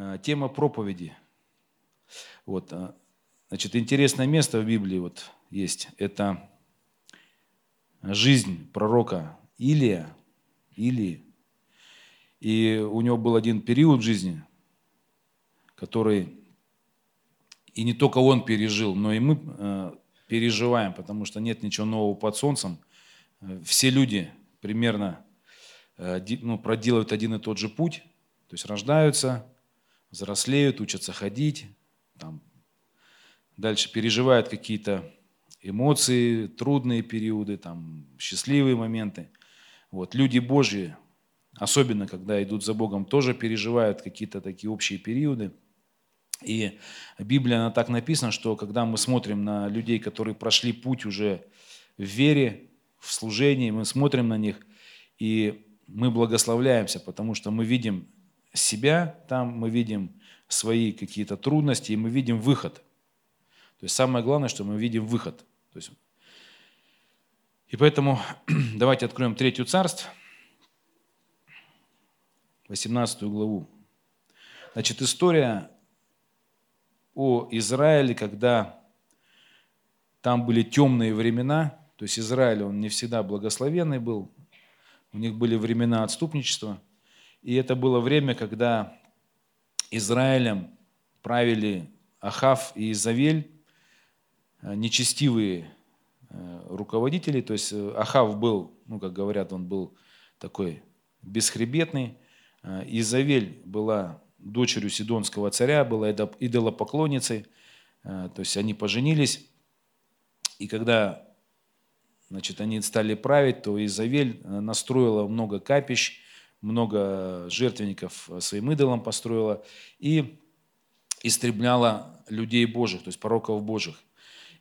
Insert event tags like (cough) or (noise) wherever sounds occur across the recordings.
Э, тема проповеди. Вот, э, значит, интересное место в Библии вот есть. Это жизнь пророка Илия, Илии. И у него был один период в жизни, который и не только он пережил, но и мы э, переживаем, потому что нет ничего нового под солнцем. Все люди примерно ну, проделывают один и тот же путь, то есть рождаются, взрослеют, учатся ходить, там, дальше переживают какие-то эмоции, трудные периоды, там, счастливые моменты. Вот. Люди Божьи, особенно когда идут за Богом, тоже переживают какие-то такие общие периоды. И Библия, она так написана, что когда мы смотрим на людей, которые прошли путь уже в вере, в служении, мы смотрим на них, и мы благословляемся, потому что мы видим себя, там мы видим свои какие-то трудности, и мы видим выход. То есть самое главное, что мы видим выход. То есть, и поэтому (clears throat) давайте откроем третью царство, 18 главу. Значит, история о Израиле, когда там были темные времена, то есть Израиль, он не всегда благословенный был, у них были времена отступничества – и это было время, когда Израилем правили Ахав и Изавель, э, нечестивые э, руководители. То есть э, Ахав был, ну, как говорят, он был такой бесхребетный. Изавель была дочерью Сидонского царя, была идолопоклонницей. То есть они поженились. И когда значит, они стали править, то Изавель настроила много капищ, много жертвенников своим идолам построила и истребляла людей Божьих, то есть пороков Божьих.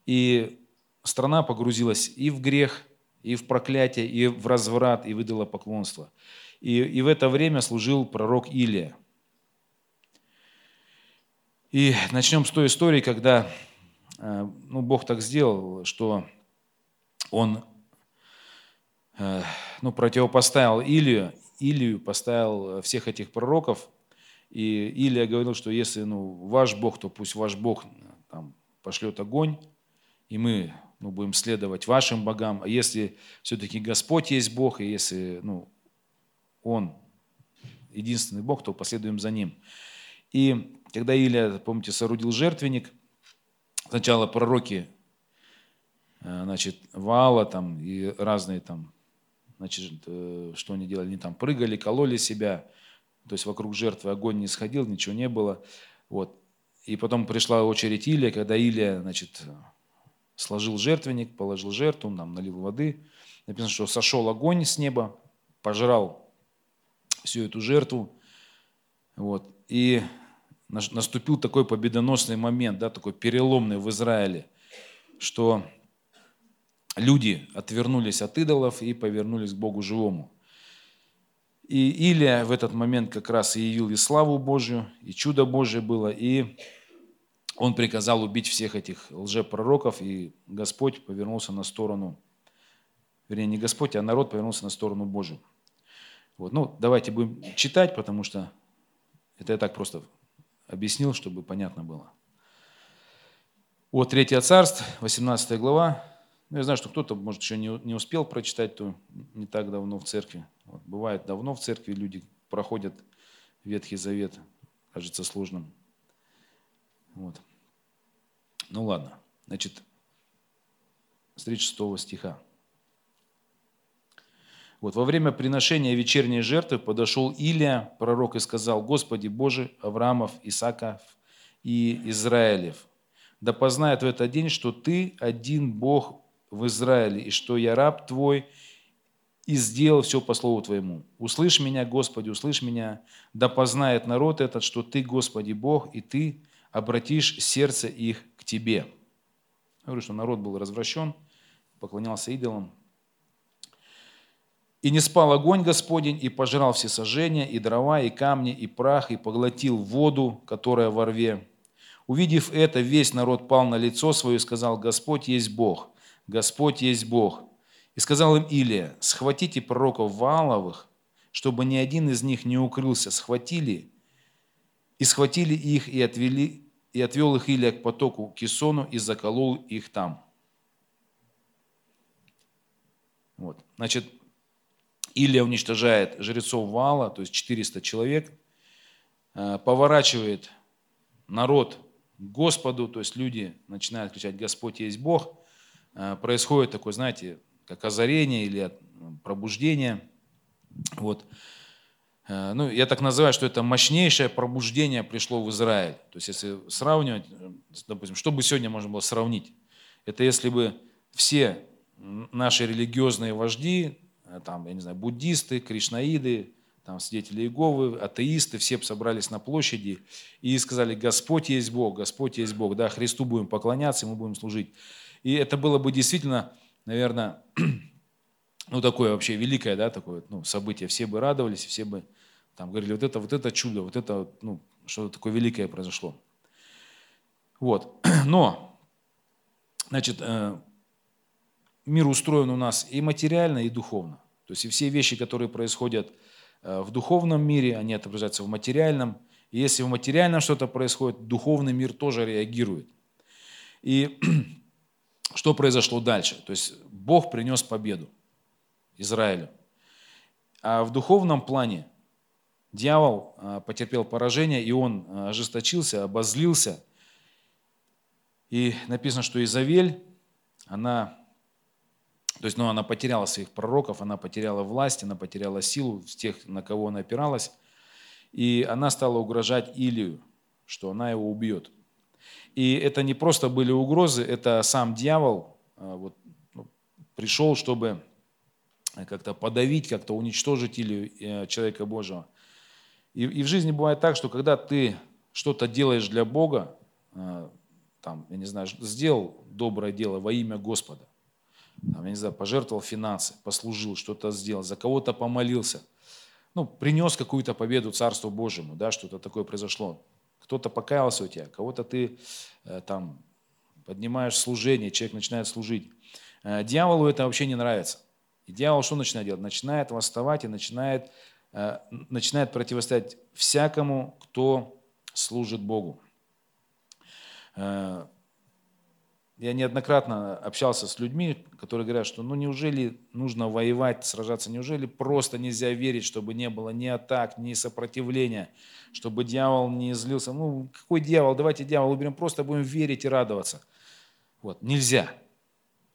И страна погрузилась и в грех, и в проклятие, и в разврат, и в идолопоклонство. И, и в это время служил пророк Илия. И начнем с той истории, когда э, ну, Бог так сделал, что Он э, ну, противопоставил Илию, Илию поставил э, всех этих пророков, и Илия говорил, что если ну, ваш Бог, то пусть ваш Бог э, там, пошлет огонь, и мы ну, будем следовать вашим богам. А если все-таки Господь есть Бог, и если ну, Он единственный Бог, то последуем за Ним. И когда Илия, помните, соорудил жертвенник, сначала пророки, э, значит, Ваала там и разные там Значит, э, что они делали? Они там прыгали, кололи себя, то есть вокруг жертвы огонь не сходил, ничего не было. Вот. И потом пришла очередь Илия, когда Илия, значит, сложил жертвенник, положил жертву, нам налил воды. Написано, что сошел огонь с неба, пожрал всю эту жертву. Вот. И наступил такой победоносный момент, да, такой переломный в Израиле, что люди отвернулись от идолов и повернулись к Богу живому. И Илия в этот момент как раз и явил и славу Божью, и чудо Божье было, и он приказал убить всех этих лжепророков, и Господь повернулся на сторону, вернее, не Господь, а народ повернулся на сторону Божию. Вот. Ну, давайте будем читать, потому что это я так просто объяснил, чтобы понятно было. Вот Третье царство, 18 глава, ну, я знаю, что кто-то, может, еще не, не успел прочитать, то не так давно в церкви. Вот, бывает давно в церкви люди проходят Ветхий Завет, кажется сложным. Вот. Ну ладно, значит, с 36 стиха. Вот, во время приношения вечерней жертвы подошел Илия, пророк, и сказал, «Господи Боже Авраамов, Исаков и Израилев, да познает в этот день, что Ты один Бог в Израиле, и что я раб твой, и сделал все по слову твоему. Услышь меня, Господи, услышь меня, да познает народ этот, что ты, Господи, Бог, и ты обратишь сердце их к тебе. Я говорю, что народ был развращен, поклонялся идолам. И не спал огонь Господень, и пожрал все сожжения, и дрова, и камни, и прах, и поглотил воду, которая во рве. Увидев это, весь народ пал на лицо свое и сказал, Господь есть Бог – Господь есть Бог. И сказал им Илия, схватите пророков Вааловых, чтобы ни один из них не укрылся. Схватили И схватили их и, отвели, и отвел их Илия к потоку Кисону и заколол их там. Вот. Значит, Илия уничтожает жрецов Вала, то есть 400 человек, э, поворачивает народ к Господу, то есть люди начинают кричать «Господь есть Бог», происходит такое, знаете, как озарение или пробуждение. Вот. Э, ну, я так называю, что это мощнейшее пробуждение пришло в Израиль. То есть, если сравнивать, допустим, что бы сегодня можно было сравнить? Это если бы все наши религиозные вожди, э, там, я не знаю, буддисты, кришнаиды, там, свидетели Иеговы, атеисты, все собрались на площади и сказали, Господь есть Бог, Господь есть Бог, да, Христу будем поклоняться, мы будем служить. И это было бы действительно, наверное, (clears throat) ну, такое вообще великое, да, такое ну, событие. Все бы радовались, все бы там говорили, вот это, вот это чудо, вот это, ну, что-то такое великое произошло. Вот. (clears throat) Но, значит, э, мир устроен у нас и материально, и духовно. То есть и все вещи, которые происходят э, в духовном мире, они отображаются в материальном. И если в материальном что-то происходит, духовный мир тоже реагирует. И (clears throat) что произошло дальше? То есть Бог принес победу Израилю. А в духовном плане дьявол э, потерпел поражение, и он э, ожесточился, обозлился. И написано, что Изавель, она то есть, ну, она потеряла своих пророков, она потеряла власть, она потеряла силу с тех, на кого она опиралась. И она стала угрожать Илию, что она его убьет. И это не просто были угрозы, это сам дьявол а, вот, ну, пришел, чтобы как-то подавить, как-то уничтожить Илию, э, человека Божьего. И, и в жизни бывает так, что когда ты что-то делаешь для Бога, а, там, я не знаю, сделал доброе дело во имя Господа, там, я не знаю, пожертвовал финансы, послужил, что-то сделал, за кого-то помолился, ну, принес какую-то победу Царству Божьему, да, что-то такое произошло. Кто-то покаялся у тебя, кого-то ты э, там поднимаешь служение, человек начинает служить. Э, дьяволу это вообще не нравится. И дьявол что начинает делать? Начинает восставать и начинает, э, начинает противостоять всякому, кто служит Богу. Я неоднократно общался с людьми, которые говорят, что ну неужели нужно воевать, сражаться, неужели просто нельзя верить, чтобы не было ни атак, ни сопротивления, чтобы дьявол не злился. Ну какой дьявол, давайте дьявол уберем, просто будем верить и радоваться. Вот, нельзя.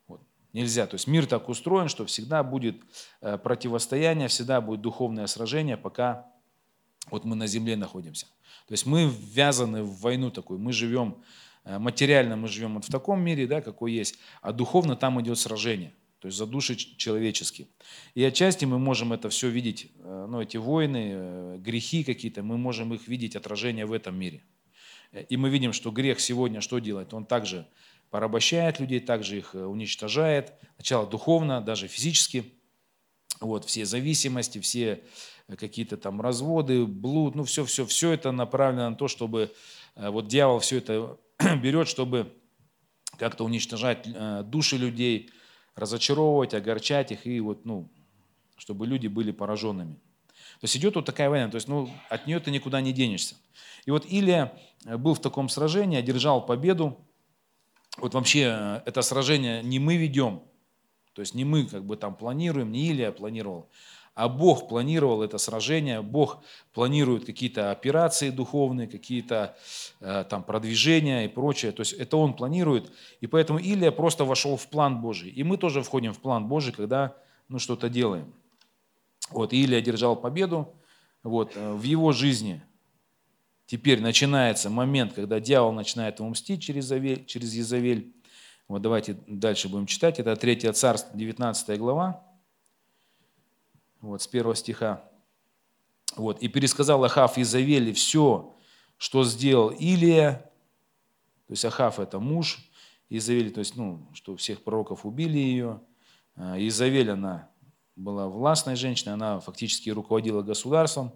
Вот, нельзя. То есть мир так устроен, что всегда будет э, противостояние, всегда будет духовное сражение, пока вот мы на земле находимся. То есть мы ввязаны в войну такую, мы живем материально мы живем вот в таком мире, да, какой есть, а духовно там идет сражение, то есть за души человеческие. И отчасти мы можем это все видеть, э, ну, эти войны, э, грехи какие-то, мы можем их видеть отражение в этом мире. И мы видим, что грех сегодня что делает? Он также порабощает людей, также их уничтожает, сначала духовно, даже физически. Вот, все зависимости, все какие-то там разводы, блуд, ну все, все, все это направлено на то, чтобы вот дьявол все это (clears throat) берет, чтобы как-то уничтожать э, души людей, разочаровывать, огорчать их, и вот, ну, чтобы люди были пораженными. То есть идет вот такая война, то есть ну, от нее ты никуда не денешься. И вот Илия э, был в таком сражении, одержал победу. Вот вообще э, это сражение не мы ведем, то есть не мы как бы там планируем, не Илия планировал, а Бог планировал это сражение, Бог планирует какие-то операции духовные, какие-то э, там продвижения и прочее. То есть это Он планирует, и поэтому Илия просто вошел в план Божий. И мы тоже входим в план Божий, когда ну, что-то делаем. Вот, Илия одержал победу вот, э, в его жизни. Теперь начинается момент, когда дьявол начинает ему мстить через, Завель, через Езавель. Вот давайте дальше будем читать. Это 3 царство, 19 глава вот, с первого стиха. Вот, и пересказал Ахав Изавели все, что сделал Илия, то есть Ахав это муж Изавели, то есть, ну, что всех пророков убили ее. А, Изавель, она была властной женщиной, она фактически руководила государством.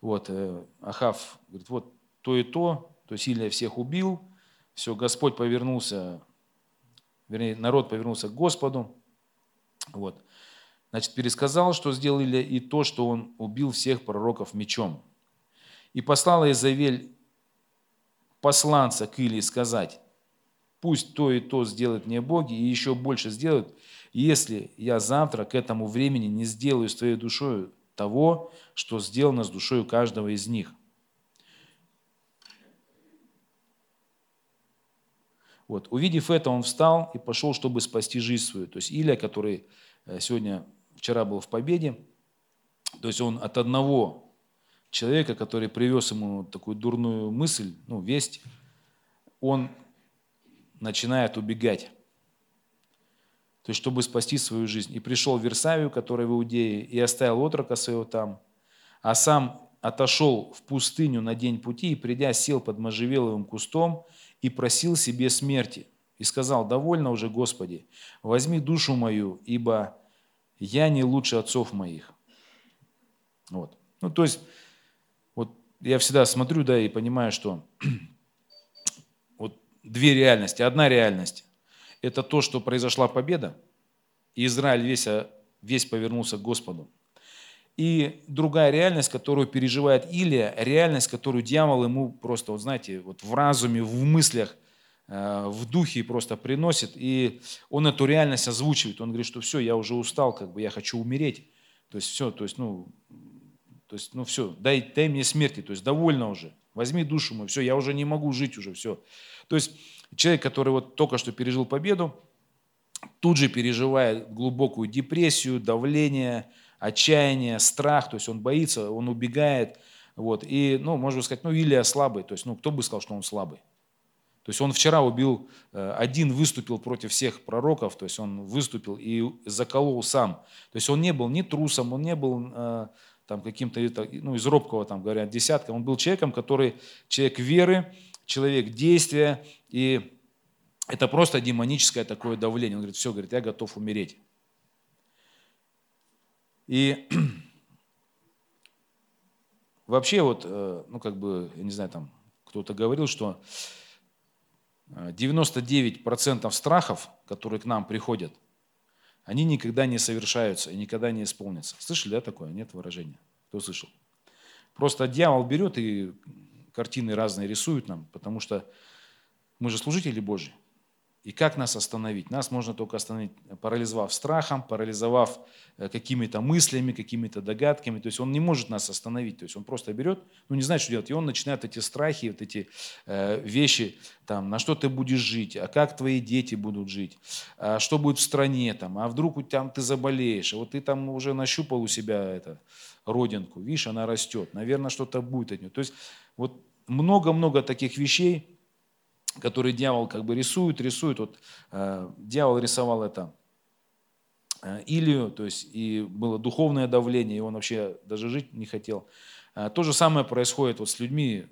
Вот, э, Ахав говорит, вот то и то, то есть Илия всех убил, все, Господь повернулся, вернее, народ повернулся к Господу. Вот. Значит, пересказал, что сделали, и то, что он убил всех пророков мечом. И послала Изавель посланца к Илии сказать, пусть то и то сделают мне боги, и еще больше сделают, если я завтра к этому времени не сделаю с твоей душой того, что сделано с душой каждого из них. Вот. Увидев это, он встал и пошел, чтобы спасти жизнь свою. То есть Илья, который э, сегодня, вчера был в победе, то есть он от одного человека, который привез ему такую дурную мысль, ну, весть, он начинает убегать. То есть, чтобы спасти свою жизнь. И пришел в Версавию, который в Иудее, и оставил отрока своего там, а сам отошел в пустыню на день пути и, придя, сел под можжевеловым кустом и просил себе смерти. И сказал, довольно уже, Господи, возьми душу мою, ибо я не лучше отцов моих. Вот. Ну, то есть, вот я всегда смотрю, да, и понимаю, что (clears throat) вот две реальности. Одна реальность – это то, что произошла победа, и Израиль весь, весь повернулся к Господу. И другая реальность, которую переживает Илия, реальность, которую дьявол ему просто, вот знаете, вот в разуме, в мыслях, в духе просто приносит, и он эту реальность озвучивает. Он говорит, что все, я уже устал, как бы я хочу умереть. То есть все, то есть, ну, то есть, ну все, дай, дай мне смерти, то есть довольно уже, возьми душу мою, все, я уже не могу жить уже, все. То есть человек, который вот только что пережил победу, тут же переживает глубокую депрессию, давление, отчаяние, страх, то есть он боится, он убегает. Вот. И, ну, можно сказать, ну, Илия слабый, то есть, ну, кто бы сказал, что он слабый? То есть он вчера убил, э, один выступил против всех пророков, то есть он выступил и заколол сам. То есть он не был ни трусом, он не был э, там каким-то, ну, из робкого, там говорят, десятка. Он был человеком, который человек веры, человек действия, и это просто демоническое такое давление. Он говорит, все, говорит, я готов умереть. И (clears throat) вообще вот, э, ну как бы, я не знаю, там кто-то говорил, что 99% э, страхов, которые к нам приходят, они никогда не совершаются и никогда не исполнятся. Слышали, да, такое? Нет выражения? Кто слышал? Просто дьявол берет и картины разные рисует нам, потому что мы же служители Божьи. И как нас остановить? Нас можно только остановить, парализовав страхом, парализовав э, какими-то мыслями, какими-то догадками. То есть он не может нас остановить. То есть он просто берет, ну не знает, что делать. И он начинает эти страхи, вот эти э, вещи, там, на что ты будешь жить, а как твои дети будут жить, а что будет в стране, там, а вдруг там ты заболеешь, а вот ты там уже нащупал у себя это, родинку, видишь, она растет, наверное, что-то будет от нее. То есть вот много-много таких вещей, который дьявол как бы рисует, рисует. Вот э, дьявол рисовал это э, Илью, то есть и было духовное давление, и он вообще даже жить не хотел. Э, то же самое происходит вот с людьми,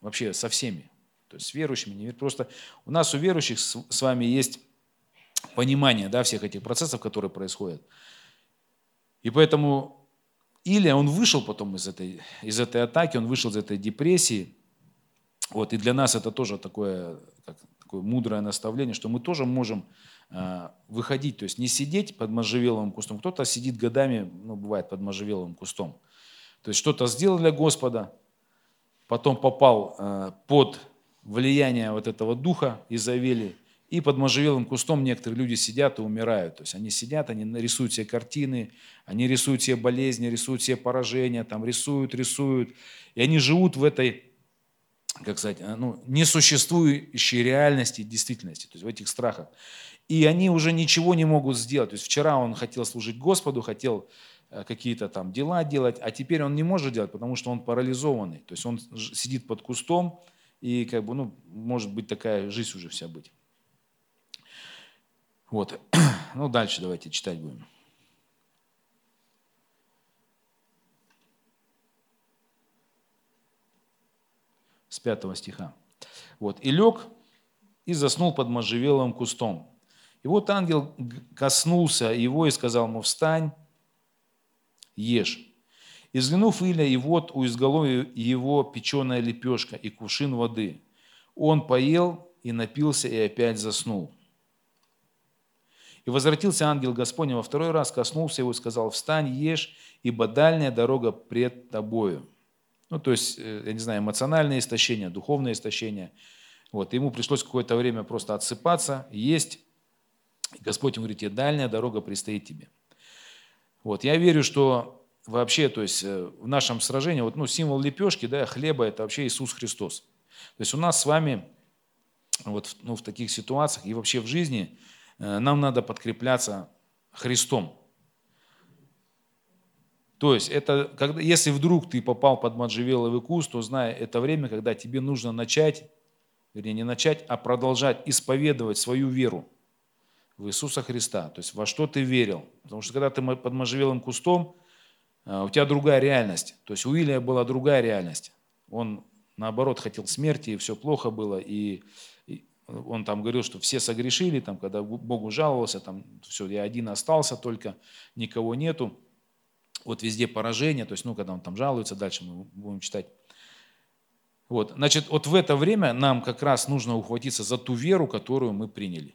вообще со всеми, то есть с верующими. Не, просто у нас у верующих с, с вами есть понимание да, всех этих процессов, которые происходят. И поэтому Илья, он вышел потом из этой, из этой атаки, он вышел из этой депрессии, вот, и для нас это тоже такое, как, такое мудрое наставление, что мы тоже можем э, выходить, то есть не сидеть под можжевеловым кустом. Кто-то сидит годами, ну, бывает, под можжевеловым кустом. То есть что-то сделал для Господа, потом попал э, под влияние вот этого духа Изавели, и под можжевелым кустом некоторые люди сидят и умирают. То есть они сидят, они рисуют себе картины, они рисуют себе болезни, рисуют себе поражения, там рисуют, рисуют. И они живут в этой как сказать, э, ну, несуществующей реальности и действительности, то есть в этих страхах. И они уже ничего не могут сделать. То есть вчера он хотел служить Господу, хотел э, какие-то там дела делать, а теперь он не может делать, потому что он парализованный. То есть он сидит под кустом, и как бы, ну, может быть такая жизнь уже вся быть. Вот. (clears throat) Ну, дальше давайте читать будем. 5 стиха. Вот. «И лег, и заснул под можжевеловым кустом. И вот ангел коснулся его и сказал ему, встань, ешь. И взглянув Илья, и вот у изголовья его печеная лепешка и кувшин воды. Он поел и напился, и опять заснул. И возвратился ангел Господень во второй раз, коснулся его и сказал, встань, ешь, ибо дальняя дорога пред тобою. Ну, то есть, э, я не знаю, эмоциональное истощение, духовное истощение. Вот, ему пришлось какое-то время просто отсыпаться, есть. И Господь ему говорит, тебе дальняя дорога предстоит тебе. Вот, я верю, что вообще, то есть э, в нашем сражении, вот, ну, символ лепешки, да, хлеба, это вообще Иисус Христос. То есть у нас с вами вот, ну, в таких ситуациях и вообще в жизни э, нам надо подкрепляться Христом. То есть, это, когда, если вдруг ты попал под можжевеловый куст, то знай, это время, когда тебе нужно начать, вернее, не начать, а продолжать исповедовать свою веру в Иисуса Христа. То есть, во что ты верил. Потому что, когда ты под можжевелым кустом, э, у тебя другая реальность. То есть, у Илия была другая реальность. Он, наоборот, хотел смерти, и все плохо было, и он там говорил, что все согрешили, там, когда Богу жаловался, там, все, я один остался только, никого нету. Вот везде поражение, то есть, ну, когда он там жалуется, дальше мы будем читать. Вот, значит, вот в это время нам как раз нужно ухватиться за ту веру, которую мы приняли.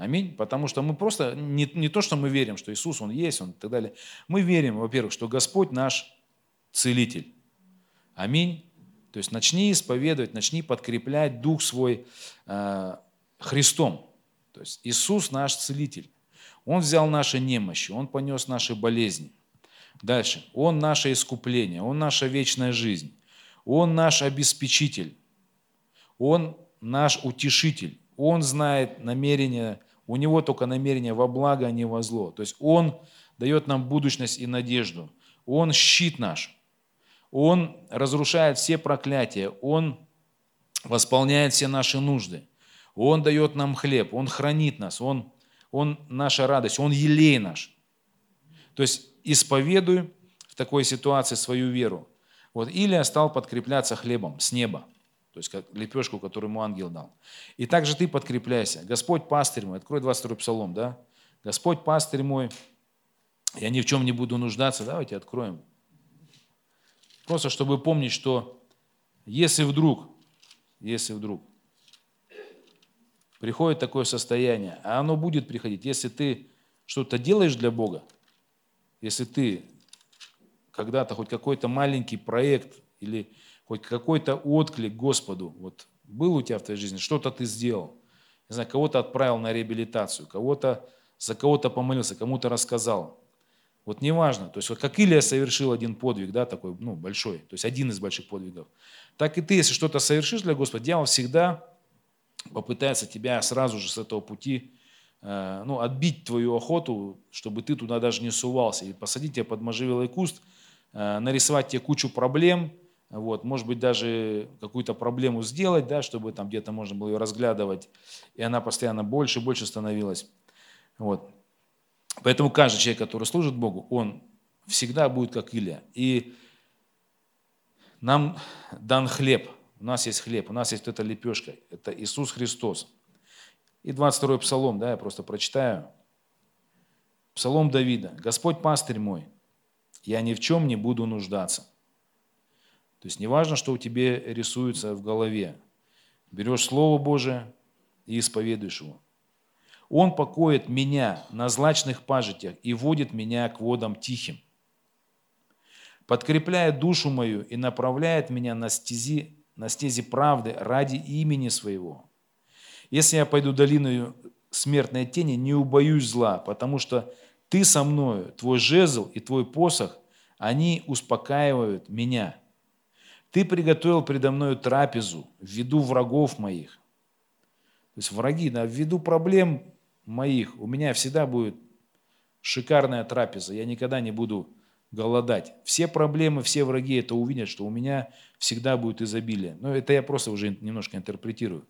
Аминь. Потому что мы просто, не, не то, что мы верим, что Иисус, Он есть, Он и так далее. Мы верим, во-первых, что Господь наш целитель. Аминь. То есть начни исповедовать, начни подкреплять дух свой э, Христом. То есть Иисус наш целитель. Он взял наши немощи, Он понес наши болезни. Дальше. Он наше искупление, Он наша вечная жизнь. Он наш обеспечитель. Он наш утешитель. Он знает намерения, у Него только намерения во благо, а не во зло. То есть Он дает нам будущность и надежду. Он щит наш. Он разрушает все проклятия, Он восполняет все наши нужды, Он дает нам хлеб, Он хранит нас, Он, Он наша радость, Он елей наш. То есть исповедуй в такой ситуации свою веру. Вот Илия стал подкрепляться хлебом с неба, то есть как лепешку, которую ему ангел дал. И также ты подкрепляйся. Господь пастырь мой, открой 22 псалом, да? Господь пастырь мой, я ни в чем не буду нуждаться. Давайте откроем Просто чтобы помнить, что если вдруг, если вдруг приходит такое состояние, а оно будет приходить, если ты что-то делаешь для Бога, если ты когда-то хоть какой-то маленький проект или хоть какой-то отклик Господу, вот был у тебя в твоей жизни, что-то ты сделал, не знаю, кого-то отправил на реабилитацию, кого-то за кого-то помолился, кому-то рассказал, вот неважно, то есть вот как Илия совершил один подвиг, да, такой, ну, большой, то есть один из больших подвигов, так и ты, если что-то совершишь для Господа, дьявол всегда попытается тебя сразу же с этого пути, э, ну, отбить твою охоту, чтобы ты туда даже не сувался, и посадить тебя под можжевелый куст, э, нарисовать тебе кучу проблем, вот, может быть, даже какую-то проблему сделать, да, чтобы там где-то можно было ее разглядывать, и она постоянно больше и больше становилась. Вот. Поэтому каждый человек, который служит Богу, он всегда будет как Илья. И нам дан хлеб. У нас есть хлеб, у нас есть вот эта лепешка. Это Иисус Христос. И 22-й псалом, да, я просто прочитаю. Псалом Давида. «Господь пастырь мой, я ни в чем не буду нуждаться». То есть неважно, что у тебя рисуется в голове. Берешь Слово Божие и исповедуешь его. Он покоит меня на злачных пажитях и водит меня к водам тихим. Подкрепляет душу мою и направляет меня на стези, на стези правды ради имени своего. Если я пойду долиною смертной тени, не убоюсь зла, потому что ты со мною, твой жезл и твой посох, они успокаивают меня. Ты приготовил предо мною трапезу в врагов моих. То есть враги, да, в проблем моих, у меня всегда будет шикарная трапеза, я никогда не буду голодать. Все проблемы, все враги это увидят, что у меня всегда будет изобилие. Но это я просто уже немножко интерпретирую.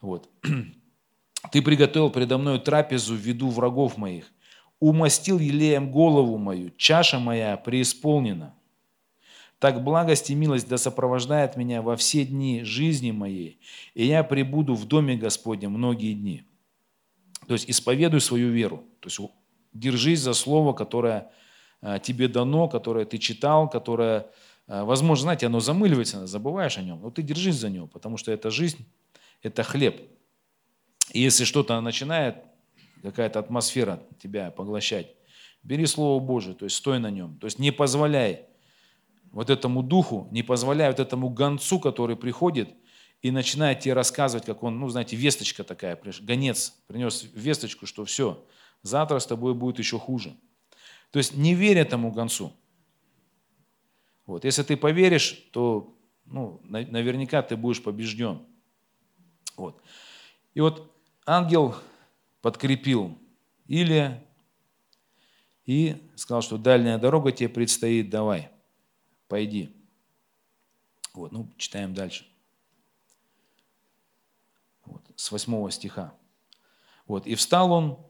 Вот. (clears throat) Ты приготовил предо мной трапезу в виду врагов моих, умастил елеем голову мою, чаша моя преисполнена. Так благость и милость да сопровождает меня во все дни жизни моей, и я пребуду в доме Господнем многие дни. То есть исповедуй свою веру. То есть держись за слово, которое тебе дано, которое ты читал, которое, э, возможно, знаете, оно замыливается, забываешь о нем, но ты держись за него, потому что это жизнь, это хлеб. И если что-то начинает, какая-то атмосфера тебя поглощать, бери Слово Божие, то есть стой на нем, то есть не позволяй вот этому духу, не позволяй вот этому гонцу, который приходит и начинает тебе рассказывать, как он, ну, знаете, весточка такая, гонец принес весточку, что все, завтра с тобой будет еще хуже. То есть не верь этому гонцу. Вот. Если ты поверишь, то ну, наверняка ты будешь побежден. Вот. И вот ангел подкрепил Илия и сказал, что дальняя дорога тебе предстоит, давай, пойди. Вот, ну, читаем дальше. Вот, с восьмого стиха. Вот, и встал он,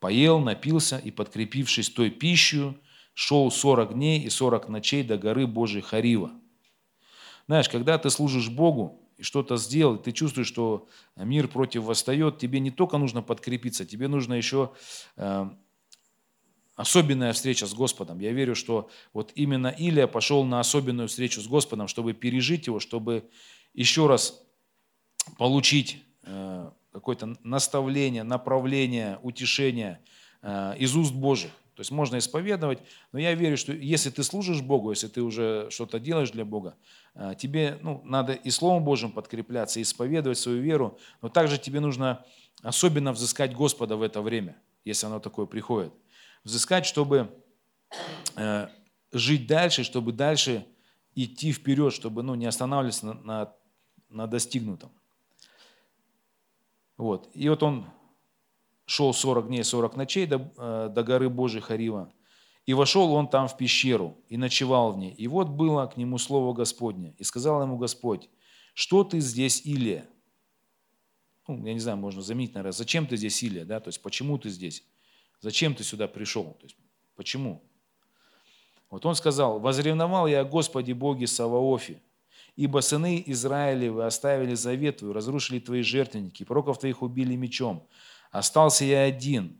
поел, напился, и, подкрепившись той пищей, шел сорок дней и сорок ночей до горы Божьей Харива. Знаешь, когда ты служишь Богу, и что-то сделал, ты чувствуешь, что мир против восстает, тебе не только нужно подкрепиться, тебе нужно еще э, особенная встреча с Господом. Я верю, что вот именно Илия пошел на особенную встречу с Господом, чтобы пережить его, чтобы еще раз получить э, какое-то наставление, направление, утешение э, из уст Божьих. То есть можно исповедовать, но я верю, что если ты служишь Богу, если ты уже что-то делаешь для Бога, э, тебе ну, надо и Словом Божьим подкрепляться, исповедовать свою веру, но также тебе нужно особенно взыскать Господа в это время, если оно такое приходит. Взыскать, чтобы э, жить дальше, чтобы дальше идти вперед, чтобы ну, не останавливаться на, на, на достигнутом. Вот. И вот он шел 40 дней, 40 ночей до, э, до горы Божьей Харива. И вошел он там в пещеру и ночевал в ней. И вот было к нему слово Господне. И сказал ему Господь, что ты здесь, Илия? Ну, я не знаю, можно заметить, наверное, зачем ты здесь, Илия? Да? То есть, почему ты здесь? Зачем ты сюда пришел? То есть, почему? Вот он сказал, «Возревновал я о Господе Боге Саваофе, ибо сыны Израилевы оставили завет твой, разрушили твои жертвенники, пророков твоих убили мечом, Остался я один,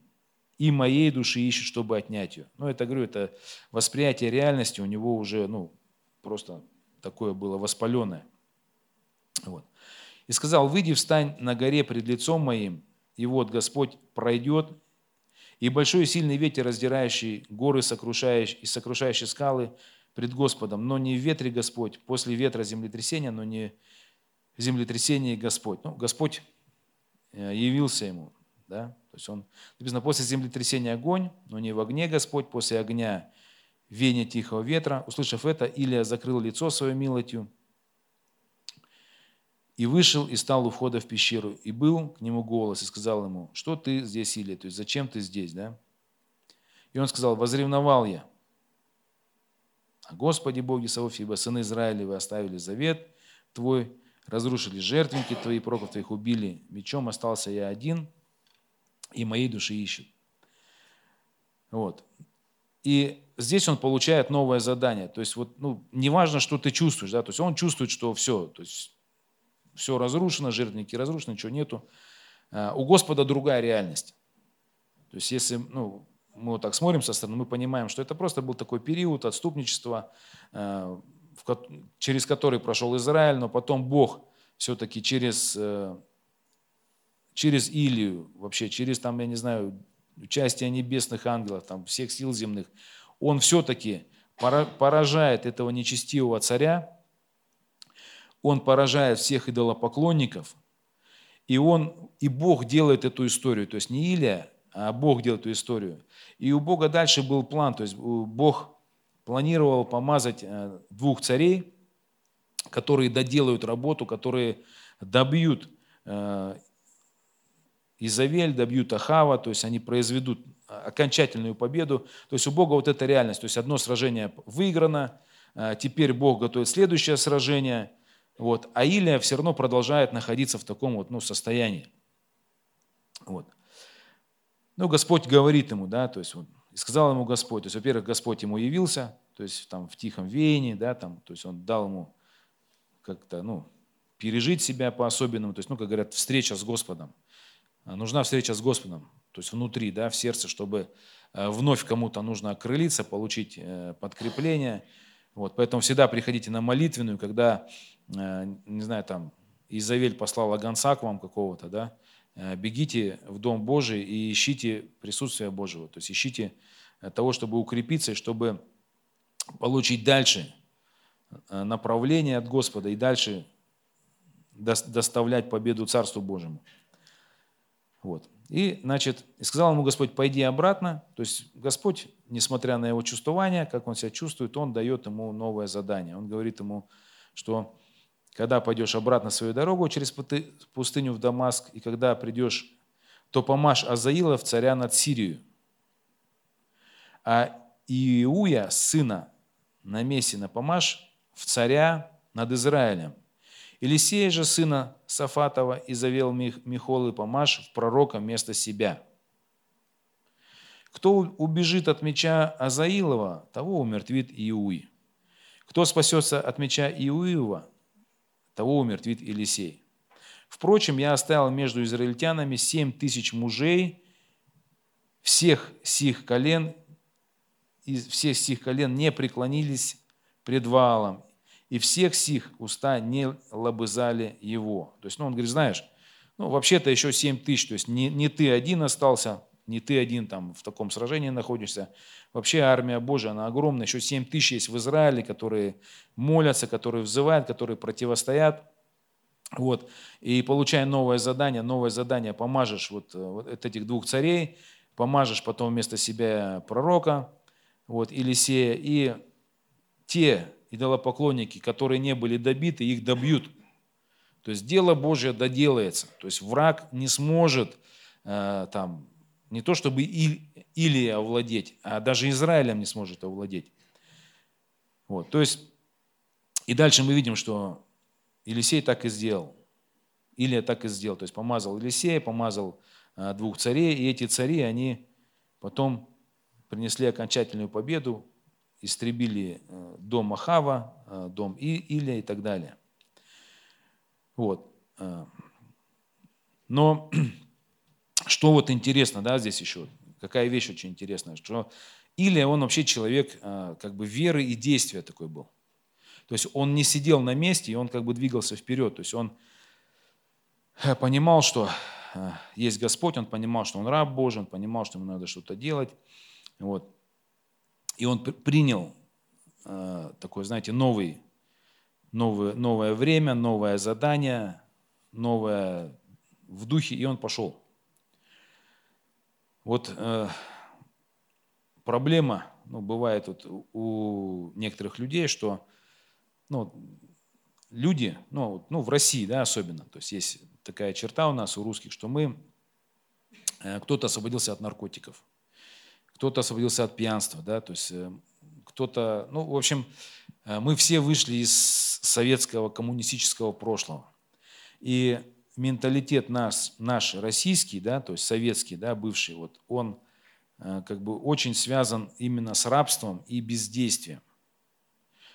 и моей души ищет, чтобы отнять ее. Ну, это, говорю, это восприятие реальности у него уже, ну, просто такое было воспаленное. Вот. И сказал, выйди, встань на горе пред лицом моим, и вот Господь пройдет, и большой и сильный ветер, раздирающий горы сокрушающий, и сокрушающий скалы пред Господом, но не в ветре Господь, после ветра землетрясения, но не в землетрясении Господь. Ну, Господь э, явился ему. Да? То есть он, написано, после землетрясения огонь, но не в огне Господь, после огня вене тихого ветра. Услышав это, Илия закрыл лицо свое милостью и вышел и стал у входа в пещеру. И был к нему голос и сказал ему, что ты здесь, Илия, то есть зачем ты здесь, да? И он сказал, возревновал я. Господи Боги Сауфи, ибо сыны Израилевы оставили завет твой, разрушили жертвенники твои, проков твоих убили мечом, остался я один – и моей души ищет. Вот. И здесь он получает новое задание. То есть вот, ну, неважно, что ты чувствуешь, да, то есть он чувствует, что все, то есть все разрушено, жертвенники разрушены, ничего нету. А, у Господа другая реальность. То есть если ну, мы вот так смотрим со стороны, мы понимаем, что это просто был такой период отступничества, а, через который прошел Израиль, но потом Бог все-таки через э, через Илию, вообще через, там, я не знаю, участие небесных ангелов, там, всех сил земных, он все-таки поражает этого нечестивого царя, он поражает всех идолопоклонников, и, он, и Бог делает эту историю, то есть не Илия, а Бог делает эту историю. И у Бога дальше был план, то есть Бог планировал помазать э, двух царей, которые доделают работу, которые добьют э, Изавель, добьют Ахава, то есть они произведут окончательную победу. То есть у Бога вот эта реальность. То есть одно сражение выиграно, теперь Бог готовит следующее сражение. Вот. А Илия все равно продолжает находиться в таком вот, ну, состоянии. Вот. Ну, Господь говорит ему, да, то есть и сказал ему Господь, то есть, во-первых, Господь ему явился, то есть там в тихом веянии, да, там, то есть он дал ему как-то, ну, пережить себя по-особенному, то есть, ну, как говорят, встреча с Господом. А, нужна встреча с Господом, то есть внутри, да, в сердце, чтобы э, вновь кому-то нужно окрылиться, получить э, подкрепление. Вот, поэтому всегда приходите на молитвенную, когда, э, не знаю, там, Изавель послала гонца к вам какого-то, да, бегите в Дом Божий и ищите присутствие Божьего, то есть ищите того, чтобы укрепиться чтобы получить дальше э, направление от Господа и дальше доставлять победу Царству Божьему. Вот. И, значит, и сказал ему Господь, пойди обратно. То есть Господь, несмотря на его чувствование, как он себя чувствует, он дает ему новое задание. Он говорит ему, что когда пойдешь обратно свою дорогу через пустыню в Дамаск, и когда придешь, то помажь Азаила в царя над Сирию. А Иуя, сына Намесина, помажь в царя над Израилем. Елисея же, сына Сафатова, и завел Михол и помажь в пророка вместо себя. Кто убежит от меча Азаилова, того умертвит Иуи. Кто спасется от меча Иуиева, того умертвит Елисей. Впрочем, я оставил между израильтянами семь тысяч мужей, всех сих колен, из всех сих колен не преклонились пред Ваалом, и всех сих уста не лобызали его. То есть, ну, он говорит, знаешь, ну, вообще-то еще семь тысяч, то есть не, не ты один остался, не ты один там в таком сражении находишься. Вообще армия Божия, она огромная. Еще 7 тысяч есть в Израиле, которые молятся, которые взывают, которые противостоят. Вот. И получая новое задание, новое задание, помажешь вот, э, вот этих двух царей, помажешь потом вместо себя пророка, вот, Елисея, и те идолопоклонники, которые не были добиты, их добьют. То есть дело Божье доделается. То есть враг не сможет э, там, не то чтобы Илия овладеть, а даже Израилем не сможет овладеть. Вот, то есть, и дальше мы видим, что Елисей так и сделал. Илия так и сделал. То есть помазал Елисея, помазал а, двух царей, и эти цари, они потом принесли окончательную победу, истребили э, дом Ахава, э, дом Илия и так далее. Вот. Э, но (clears throat) что вот интересно, да, здесь еще, какая вещь очень интересная, что Илия, он вообще человек а, как бы веры и действия такой был. То есть он не сидел на месте, и он как бы двигался вперед. То есть он э, понимал, что э, есть Господь, он понимал, что он раб Божий, он понимал, что ему надо что-то делать. Вот. И он принял э, такое, знаете, новый, новое, новое время, новое задание, новое в духе, и он пошел. Вот э, проблема, ну, бывает вот у некоторых людей, что ну, люди, ну, ну, в России, да, особенно, то есть есть такая черта у нас, у русских, что мы, э, кто-то освободился от наркотиков, кто-то освободился от пьянства, да, то есть э, кто-то, ну, в общем, э, мы все вышли из советского коммунистического прошлого. И менталитет наш, наш российский, да, то есть советский, да, бывший, вот, он э, как бы очень связан именно с рабством и бездействием.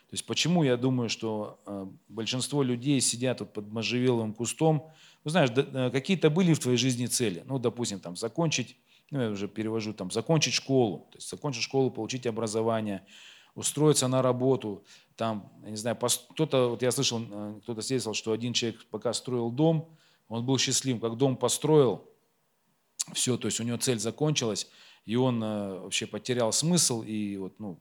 То есть почему я думаю, что э, большинство людей сидят вот под можжевеловым кустом, ну знаешь, э, какие-то были в твоей жизни цели, ну допустим там закончить, ну я уже перевожу там, закончить школу, то есть закончить школу, получить образование, устроиться на работу, там, я не знаю, кто-то, вот я слышал, кто-то свидетельствовал, что один человек пока строил дом, он был счастлив, как дом построил, все, то есть у него цель закончилась, и он э, вообще потерял смысл и вот, ну,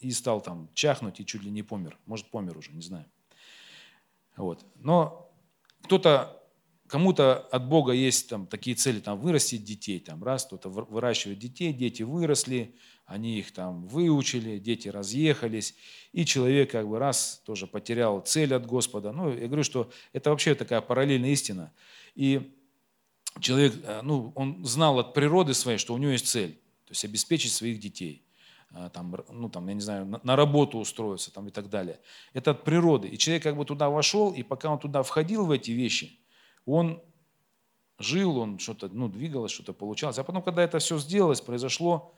и стал там чахнуть и чуть ли не помер. Может, помер уже, не знаю. Вот. Но кто-то, кому-то от Бога есть там такие цели, там вырастить детей, там раз, кто-то выращивает детей, дети выросли, они их там выучили, дети разъехались, и человек как бы раз тоже потерял цель от Господа. Ну, я говорю, что это вообще такая параллельная истина. И человек, э, ну, он знал от природы своей, что у него есть цель, то есть обеспечить своих детей э, там, ну, там, я не знаю, на, на работу устроиться там, и так далее. Это от природы. И человек как бы туда вошел, и пока он туда входил в эти вещи, он жил, он что-то, ну, двигалось, что-то получалось. А потом, когда это все сделалось, произошло,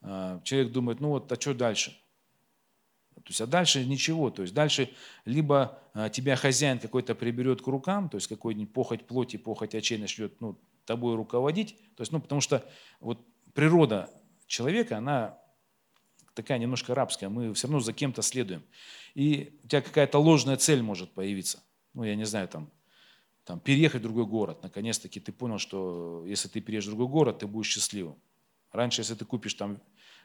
а, человек думает, ну вот, а что дальше? То есть, а дальше ничего. То есть дальше либо а, тебя хозяин какой-то приберет к рукам, то есть какой-нибудь похоть плоти, похоть очей начнет ну, тобой руководить. То есть, ну, потому что вот природа человека, она такая немножко рабская. Мы все равно за кем-то следуем. И у тебя какая-то ложная цель может появиться. Ну, я не знаю, там, там переехать в другой город. Наконец-таки ты понял, что если ты переедешь в другой город, ты будешь счастливым. Раньше, если ты купишь там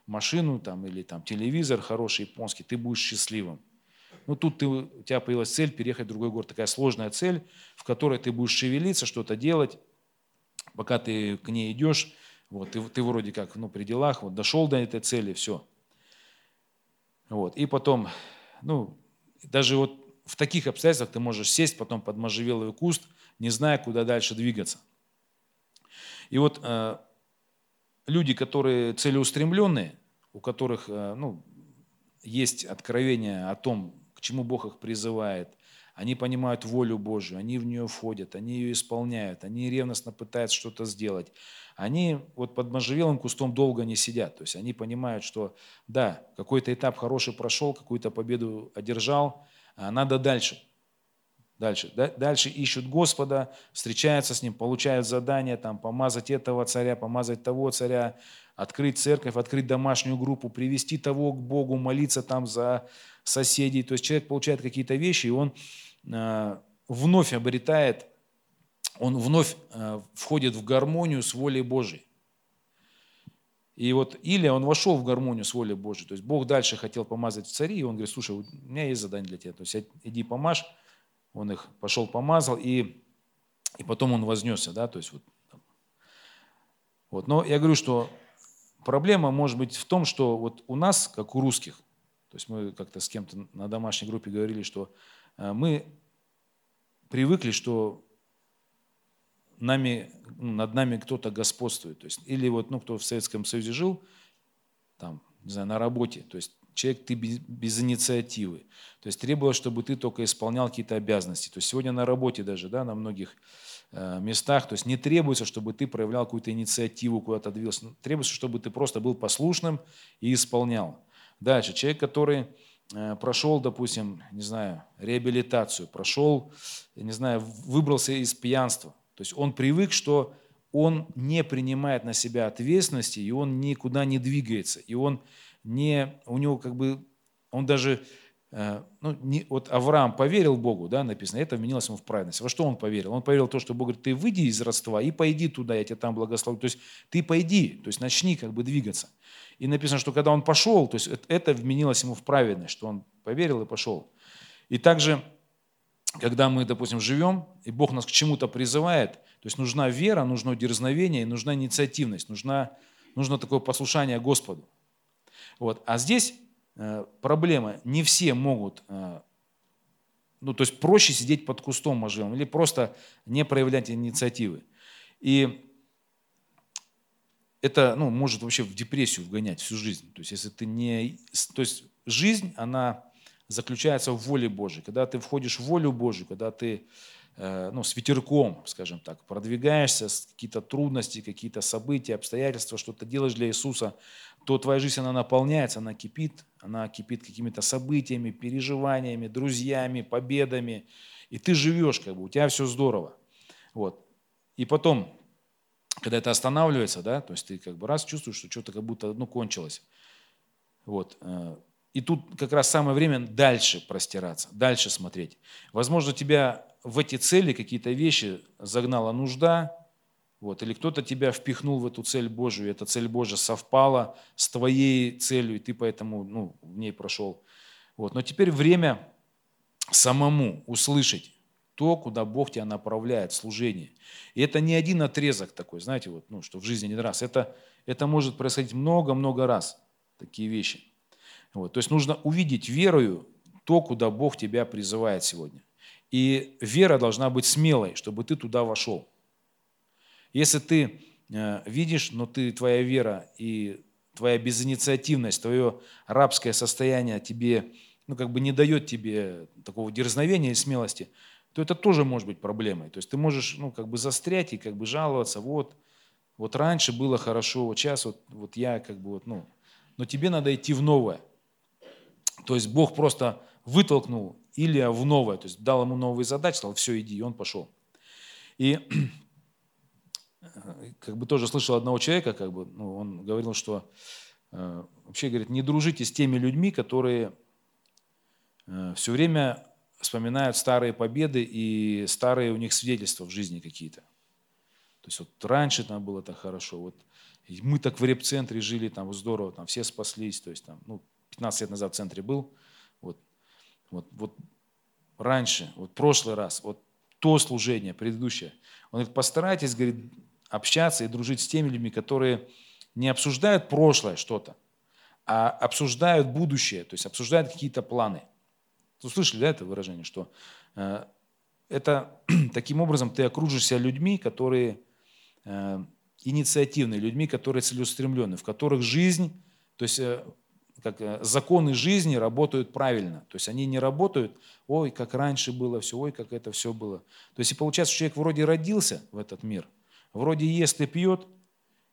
машину там, или там, телевизор хороший японский, ты будешь счастливым. Ну, тут ты, у тебя появилась цель переехать в другой город. Такая сложная цель, в которой ты будешь шевелиться, что-то делать, пока ты к ней идешь. Вот, ты, ты вроде как ну, при делах, вот, дошел до этой цели, все. Вот, и потом, ну, даже вот в таких обстоятельствах ты можешь сесть потом под можжевеловый куст, не зная, куда дальше двигаться. И вот э, люди, которые целеустремленные, у которых э, ну, есть откровение о том, к чему Бог их призывает, они понимают волю Божию, они в нее входят, они ее исполняют, они ревностно пытаются что-то сделать. Они вот под можжевелым кустом долго не сидят. То есть они понимают, что да, какой-то этап хороший прошел, какую-то победу одержал, надо дальше. Дальше, дальше ищут Господа, встречаются с Ним, получают задание, там, помазать этого царя, помазать того царя, открыть церковь, открыть домашнюю группу, привести того к Богу, молиться там за соседей. То есть человек получает какие-то вещи, и он э, вновь обретает, он вновь э, входит в гармонию с волей Божией. И вот Илия, он вошел в гармонию с волей Божией. То есть Бог дальше хотел помазать в цари, и он говорит, слушай, у меня есть задание для тебя. То есть иди помажь, он их пошел помазал, и, и потом он вознесся, да, то есть вот, вот. Но я говорю, что проблема может быть в том, что вот у нас, как у русских, то есть мы как-то с кем-то на домашней группе говорили, что э, мы привыкли, что нами, ну, над нами кто-то господствует. То есть, или вот, ну, кто в Советском Союзе жил, там, не знаю, на работе, то есть человек, ты без, без инициативы. То есть требовалось, чтобы ты только исполнял какие-то обязанности. То есть сегодня на работе даже, да, на многих э, местах, то есть не требуется, чтобы ты проявлял какую-то инициативу, куда-то двигался. Ну, требуется, чтобы ты просто был послушным и исполнял. Дальше, человек, который э, прошел, допустим, не знаю, реабилитацию, прошел, не знаю, выбрался из пьянства. То есть он привык, что он не принимает на себя ответственности, и он никуда не двигается, и он не, у него как бы, он даже, э, ну, не, вот Авраам поверил Богу, да, написано, это вменилось ему в праведность. Во что он поверил? Он поверил в то, что Бог говорит, ты выйди из родства и пойди туда, я тебя там благословлю. То есть ты пойди, то есть начни как бы двигаться. И написано, что когда он пошел, то есть это вменилось ему в праведность, что он поверил и пошел. И также, когда мы, допустим, живем, и Бог нас к чему-то призывает, то есть нужна вера, нужно дерзновение, нужна инициативность, нужна, нужно такое послушание Господу. Вот. А здесь э, проблема, не все могут, э, ну то есть проще сидеть под кустом можжевым или просто не проявлять инициативы. И это ну, может вообще в депрессию вгонять всю жизнь. То есть если ты не... То есть жизнь, она заключается в воле Божьей. Когда ты входишь в волю Божью, когда ты Э, ну, с ветерком, скажем так, продвигаешься, какие-то трудности, какие-то события, обстоятельства, что-то делаешь для Иисуса, то твоя жизнь, она наполняется, она кипит, она кипит какими-то событиями, переживаниями, друзьями, победами, и ты живешь, как бы, у тебя все здорово. Вот. И потом, когда это останавливается, да, то есть ты как бы раз чувствуешь, что что-то как будто ну, кончилось. Вот. И тут как раз самое время дальше простираться, дальше смотреть. Возможно, тебя в эти цели какие-то вещи загнала нужда, вот, или кто-то тебя впихнул в эту цель Божию, и эта цель Божия совпала с твоей целью, и ты поэтому ну, в ней прошел. Вот. Но теперь время самому услышать то, куда Бог тебя направляет, служение. И это не один отрезок такой, знаете, вот, ну, что в жизни один раз. Это, это может происходить много-много раз, такие вещи. Вот. То есть нужно увидеть верою то, куда Бог тебя призывает сегодня. И вера должна быть смелой, чтобы ты туда вошел. Если ты э, видишь, но ты, твоя вера и твоя безинициативность, твое рабское состояние тебе, ну, как бы не дает тебе такого дерзновения и смелости, то это тоже может быть проблемой. То есть ты можешь, ну, как бы застрять и как бы жаловаться, вот, вот раньше было хорошо, вот сейчас вот, вот я как бы вот, ну, но тебе надо идти в новое. То есть Бог просто вытолкнул Илия в новое, то есть дал ему новые задачи, сказал, все, иди, и он пошел. И (clears throat) как бы тоже слышал одного человека, как бы, ну, он говорил, что э, вообще, говорит, не дружите с теми людьми, которые э, все время вспоминают старые победы и старые у них свидетельства в жизни какие-то. То есть вот раньше там было так хорошо, вот мы так в реп-центре жили, там здорово, там все спаслись, то есть там, ну, 15 лет назад в центре был, вот, вот, вот раньше, вот прошлый раз, вот то служение предыдущее. Он говорит, постарайтесь, говорит, общаться и дружить с теми людьми, которые не обсуждают прошлое что-то, а обсуждают будущее, то есть обсуждают какие-то планы. Вы слышали, да, это выражение, что э, это (clears throat) таким образом ты окружишься людьми, которые э, инициативные, людьми, которые целеустремленные, в которых жизнь, то есть э, как э, законы жизни работают правильно. То есть они не работают, ой, как раньше было все, ой, как это все было. То есть и получается, что человек вроде родился в этот мир, вроде ест и пьет,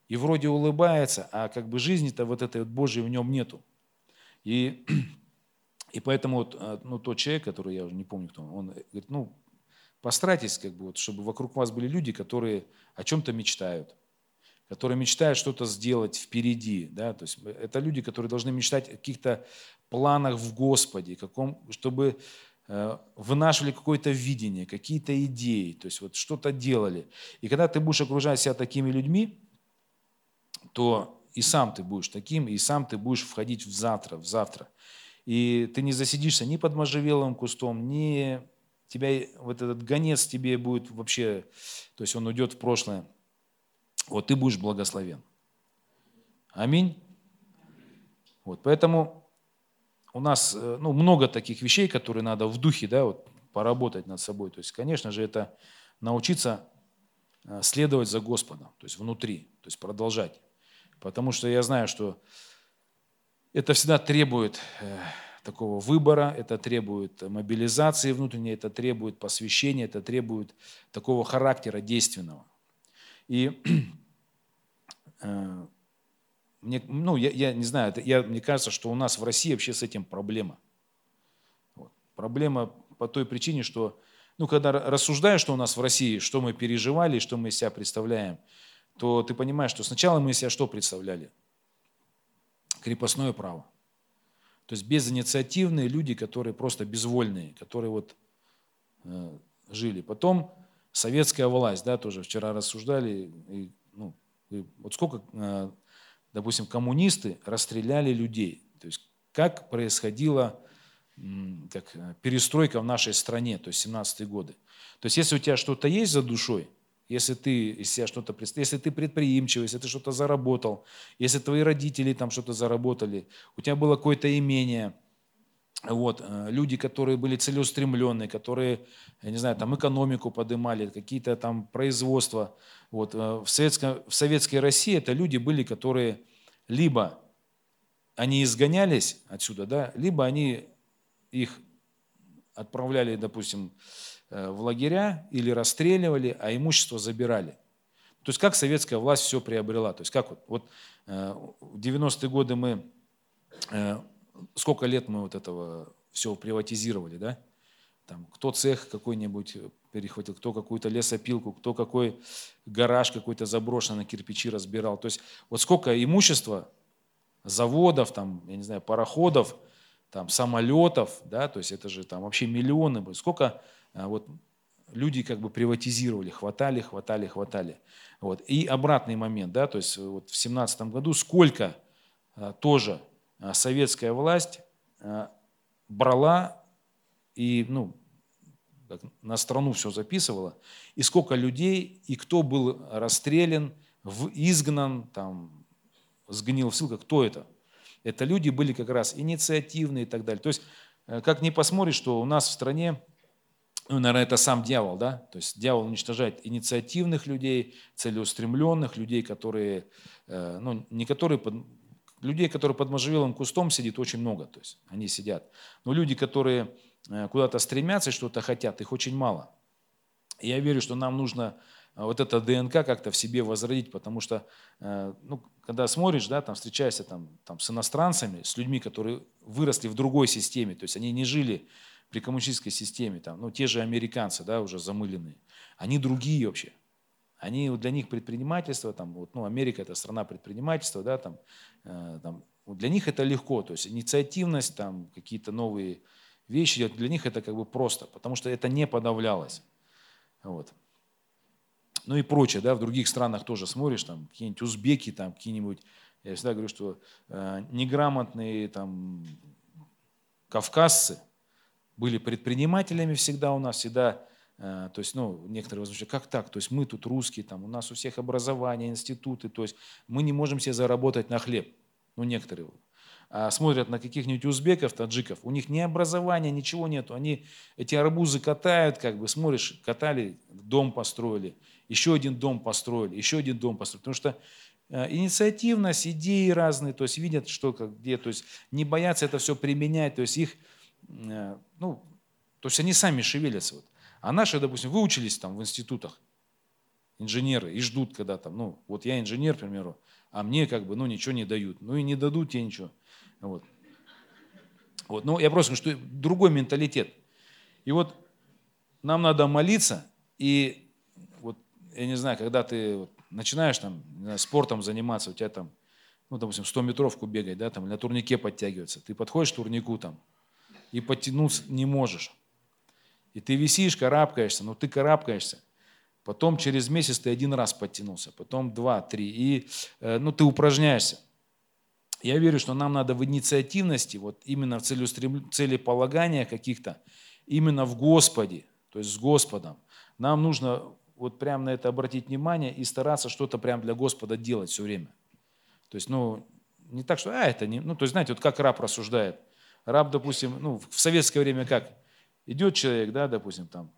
и вроде улыбается, а как бы жизни-то вот этой вот Божьей в нем нету. И, и поэтому вот, э, ну, тот человек, который, я уже не помню кто, он говорит, ну, постарайтесь, как бы, вот, чтобы вокруг вас были люди, которые о чем-то мечтают, которые мечтают что-то сделать впереди. Да? То есть это люди, которые должны мечтать о каких-то планах в Господе, каком, чтобы э, вынашивали какое-то видение, какие-то идеи, то есть вот что-то делали. И когда ты будешь окружать себя такими людьми, то и сам ты будешь таким, и сам ты будешь входить в завтра, в завтра. И ты не засидишься ни под можжевеловым кустом, ни тебя вот этот гонец тебе будет вообще, то есть он уйдет в прошлое вот ты будешь благословен. Аминь. Вот, поэтому у нас э, ну, много таких вещей, которые надо в духе да, вот, поработать над собой. То есть, конечно же, это научиться э, следовать за Господом, то есть внутри, то есть продолжать. Потому что я знаю, что это всегда требует э, такого выбора, это требует мобилизации внутренней, это требует посвящения, это требует такого характера действенного. И (clears throat) э, мне, ну, я, я не знаю, это, я, мне кажется, что у нас в России вообще с этим проблема. Вот. Проблема по той причине, что ну, когда рассуждаешь, что у нас в России, что мы переживали, что мы из себя представляем, то ты понимаешь, что сначала мы из себя что представляли? Крепостное право. То есть безинициативные люди, которые просто безвольные, которые вот э, жили. Потом советская власть, да, тоже вчера рассуждали, и, ну, и вот сколько, э, допустим, коммунисты расстреляли людей, то есть как происходила как, э, перестройка в нашей стране, то есть 17-е годы. То есть если у тебя что-то есть за душой, если ты из себя что-то если ты предприимчивый, если ты что-то заработал, если твои родители там что-то заработали, у тебя было какое-то имение – вот, э, люди, которые были целеустремленные, которые, я не знаю, там экономику поднимали, какие-то там производства. Вот, э, в, советской, в советской России это люди были, которые либо они изгонялись отсюда, да, либо они их отправляли, допустим, э, в лагеря или расстреливали, а имущество забирали. То есть как советская власть все приобрела. То есть как вот, вот в 90-е годы мы сколько лет мы вот этого все приватизировали, да? Там, кто цех какой-нибудь перехватил, кто какую-то лесопилку, кто какой гараж какой-то заброшенный на кирпичи разбирал. То есть вот сколько имущества, заводов, там, я не знаю, пароходов, там, самолетов, да, то есть это же там вообще миллионы были. Сколько а, вот люди как бы приватизировали, хватали, хватали, хватали. Вот. И обратный момент, да, то есть вот в семнадцатом году сколько а, тоже советская власть а, брала и ну, на страну все записывала, и сколько людей, и кто был расстрелян, изгнан, там, сгнил в ссылках, кто это? Это люди были как раз инициативные и так далее. То есть, э, как ни посмотришь, что у нас в стране, ну, наверное, это сам дьявол, да? То есть дьявол уничтожает инициативных людей, целеустремленных людей, которые, э, ну, не которые Людей, которые под можжевелым кустом сидят, очень много, то есть они сидят. Но люди, которые э, куда-то стремятся что-то хотят, их очень мало. И я верю, что нам нужно э, вот это ДНК как-то в себе возродить, потому что, э, ну, когда смотришь, да, там встречаешься там, там, с иностранцами, с людьми, которые выросли в другой системе, то есть они не жили при коммунистической системе, там, ну, те же американцы, да, уже замыленные, они другие вообще. Они, для них предпринимательство, там, вот, ну, Америка это страна предпринимательства, да, там, э, там, для них это легко, то есть инициативность, там, какие-то новые вещи, для них это как бы просто, потому что это не подавлялось. Вот. Ну и прочее, да, в других странах тоже смотришь, там, какие-нибудь узбеки, там, какие-нибудь, я всегда говорю, что э, неграмотные, там, кавказцы, были предпринимателями всегда у нас, всегда, то есть, ну, некоторые возмущают, как так, то есть мы тут русские, там, у нас у всех образование, институты, то есть мы не можем себе заработать на хлеб, ну, некоторые а смотрят на каких-нибудь узбеков, таджиков, у них ни образования, ничего нету, они эти арбузы катают, как бы, смотришь, катали, дом построили, еще один дом построили, еще один дом построили, потому что Э, инициативность, идеи разные, то есть видят, что как, где, то есть не боятся это все применять, то есть их, э, ну, то есть они сами шевелятся. Вот. А наши, допустим, выучились там в институтах, инженеры, и ждут, когда там, ну, вот я инженер, к примеру, а мне как бы, ну, ничего не дают. Ну, и не дадут тебе ничего. Вот. Вот. Ну, я просто говорю, что другой менталитет. И вот нам надо молиться, и вот, я не знаю, когда ты начинаешь там знаю, спортом заниматься, у тебя там, ну, допустим, 100-метровку бегать, да, там, на турнике подтягиваться. Ты подходишь к турнику там и подтянуться не можешь. И ты висишь, карабкаешься, но ты карабкаешься. Потом через месяц ты один раз подтянулся, потом два, три. И э, ну, ты упражняешься. Я верю, что нам надо в инициативности, вот именно в целеустрем... целеполагания каких-то, именно в Господе, то есть с Господом. Нам нужно вот прям на это обратить внимание и стараться что-то прям для Господа делать все время. То есть, ну, не так, что, а, это не, ну, то есть, знаете, вот как раб рассуждает. Раб, допустим, ну, в советское время как? Идет человек, да, допустим, там,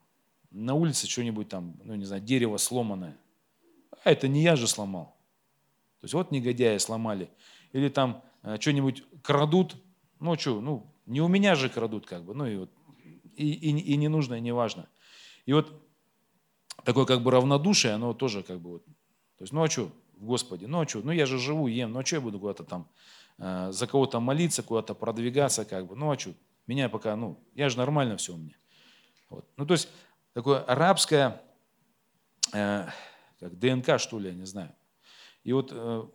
на улице что-нибудь там, ну, не знаю, дерево сломанное. А это не я же сломал. То есть, вот негодяи сломали. Или там э, что-нибудь крадут, ну, что, ну, не у меня же крадут, как бы, ну, и вот, и, и, и не нужно, и не важно. И вот такое как бы равнодушие, оно тоже как бы вот, то есть, ну а что в Господе, ну а что, ну я же живу, ем, ну а что я буду куда-то там э, за кого-то молиться, куда-то продвигаться, как бы, ну а что, меня пока, ну, я же нормально все у меня. Вот. Ну то есть, такое арабское, э, как ДНК, что ли, я не знаю. И вот э,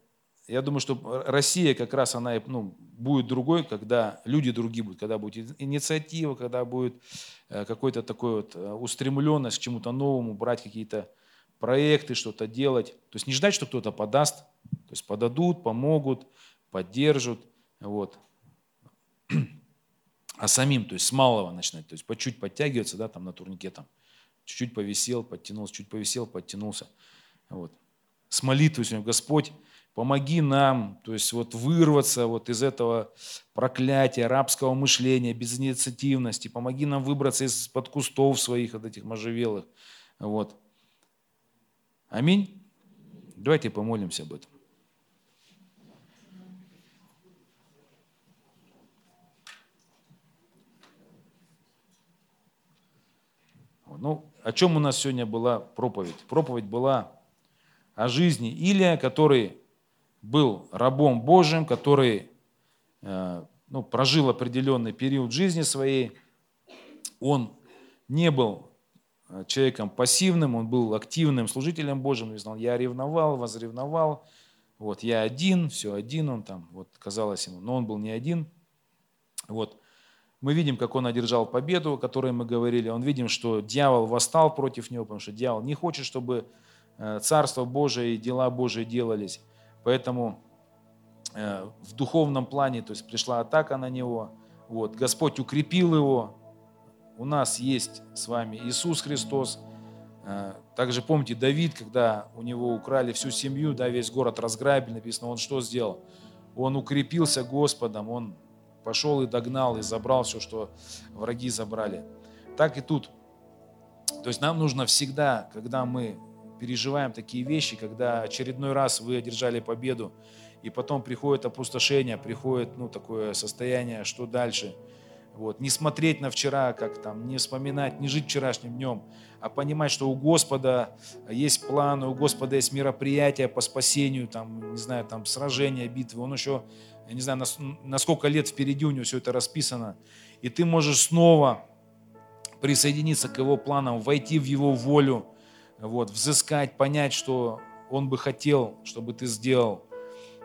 я думаю, что Россия как раз она ну, будет другой, когда люди другие будут, когда будет инициатива, когда будет э, какой-то такой вот э, устремленность к чему-то новому, брать какие-то проекты, что-то делать. То есть не ждать, что кто-то подаст, то есть подадут, помогут, поддержат, вот. А самим, то есть с малого начинать, то есть по чуть подтягиваться, да, там на турнике там, чуть-чуть повисел, подтянулся, чуть повисел, подтянулся, вот. С молитвой сегодня, Господь, Помоги нам, то есть вот вырваться вот из этого проклятия рабского мышления, безинициативности. Помоги нам выбраться из-под кустов своих, от этих можжевелых. Вот. Аминь. Давайте помолимся об этом. Ну, о чем у нас сегодня была проповедь? Проповедь была о жизни Илия, который был рабом Божьим, который э, ну, прожил определенный период жизни своей. Он не был э, человеком пассивным, он был активным служителем Божьим. Он знал, я ревновал, возревновал, вот я один, все один, он там, вот казалось ему, но он был не один. Вот. Мы видим, как он одержал победу, о которой мы говорили. Он видим, что дьявол восстал против него, потому что дьявол не хочет, чтобы э, Царство Божие и дела Божие делались. Поэтому э, в духовном плане, то есть пришла атака на него, вот, Господь укрепил его, у нас есть с вами Иисус Христос. Э, также помните, Давид, когда у него украли всю семью, да, весь город разграбили, написано, он что сделал? Он укрепился Господом, он пошел и догнал, и забрал все, что враги забрали. Так и тут. То есть нам нужно всегда, когда мы переживаем такие вещи, когда очередной раз вы одержали победу, и потом приходит опустошение, приходит ну, такое состояние, что дальше. Вот. Не смотреть на вчера, как там, не вспоминать, не жить вчерашним днем, а понимать, что у Господа есть планы, у Господа есть мероприятия по спасению, там, не знаю, там, сражения, битвы. Он еще, я не знаю, на, сколько лет впереди у него все это расписано. И ты можешь снова присоединиться к его планам, войти в его волю, вот, взыскать, понять, что Он бы хотел, чтобы ты сделал.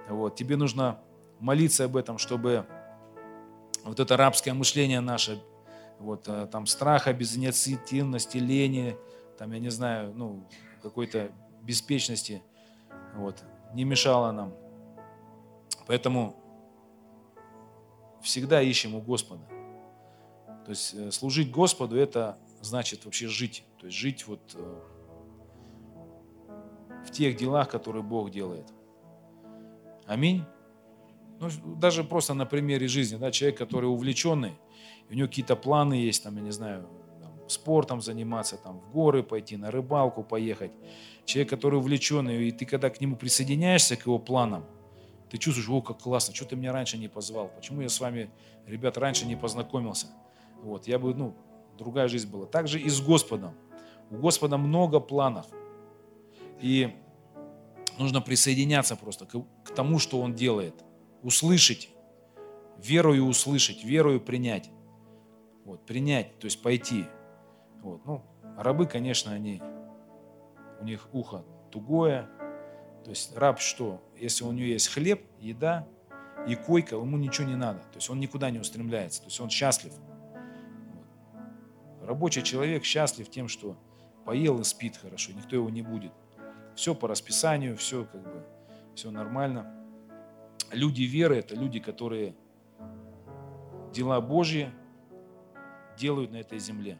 Вот, тебе нужно молиться об этом, чтобы вот это рабское мышление наше, вот, э, там страха, безинициативности, лени, там, я не знаю, ну, какой-то беспечности, вот, не мешало нам. Поэтому всегда ищем у Господа. То есть э, служить Господу – это значит вообще жить. То есть жить вот э, в тех делах, которые Бог делает. Аминь. Ну, даже просто на примере жизни, да, человек, который увлеченный, у него какие-то планы есть, там, я не знаю, там, спортом заниматься, там, в горы пойти, на рыбалку поехать. Человек, который увлеченный, и ты когда к нему присоединяешься, к его планам, ты чувствуешь, о, как классно, что ты меня раньше не позвал, почему я с вами, ребят, раньше не познакомился. Вот, я бы, ну, другая жизнь была. Также и с Господом. У Господа много планов. И нужно присоединяться просто к, к тому, что Он делает. Услышать, верою услышать, верою принять. Вот, принять, то есть пойти. Вот, ну, рабы, конечно, они, у них ухо тугое. То есть раб что? Если у него есть хлеб, еда и койка, ему ничего не надо. То есть он никуда не устремляется. То есть он счастлив. Вот. Рабочий человек счастлив тем, что поел и спит хорошо, никто его не будет. Все по расписанию, все как бы, все нормально. Люди веры – это люди, которые дела Божьи делают на этой земле.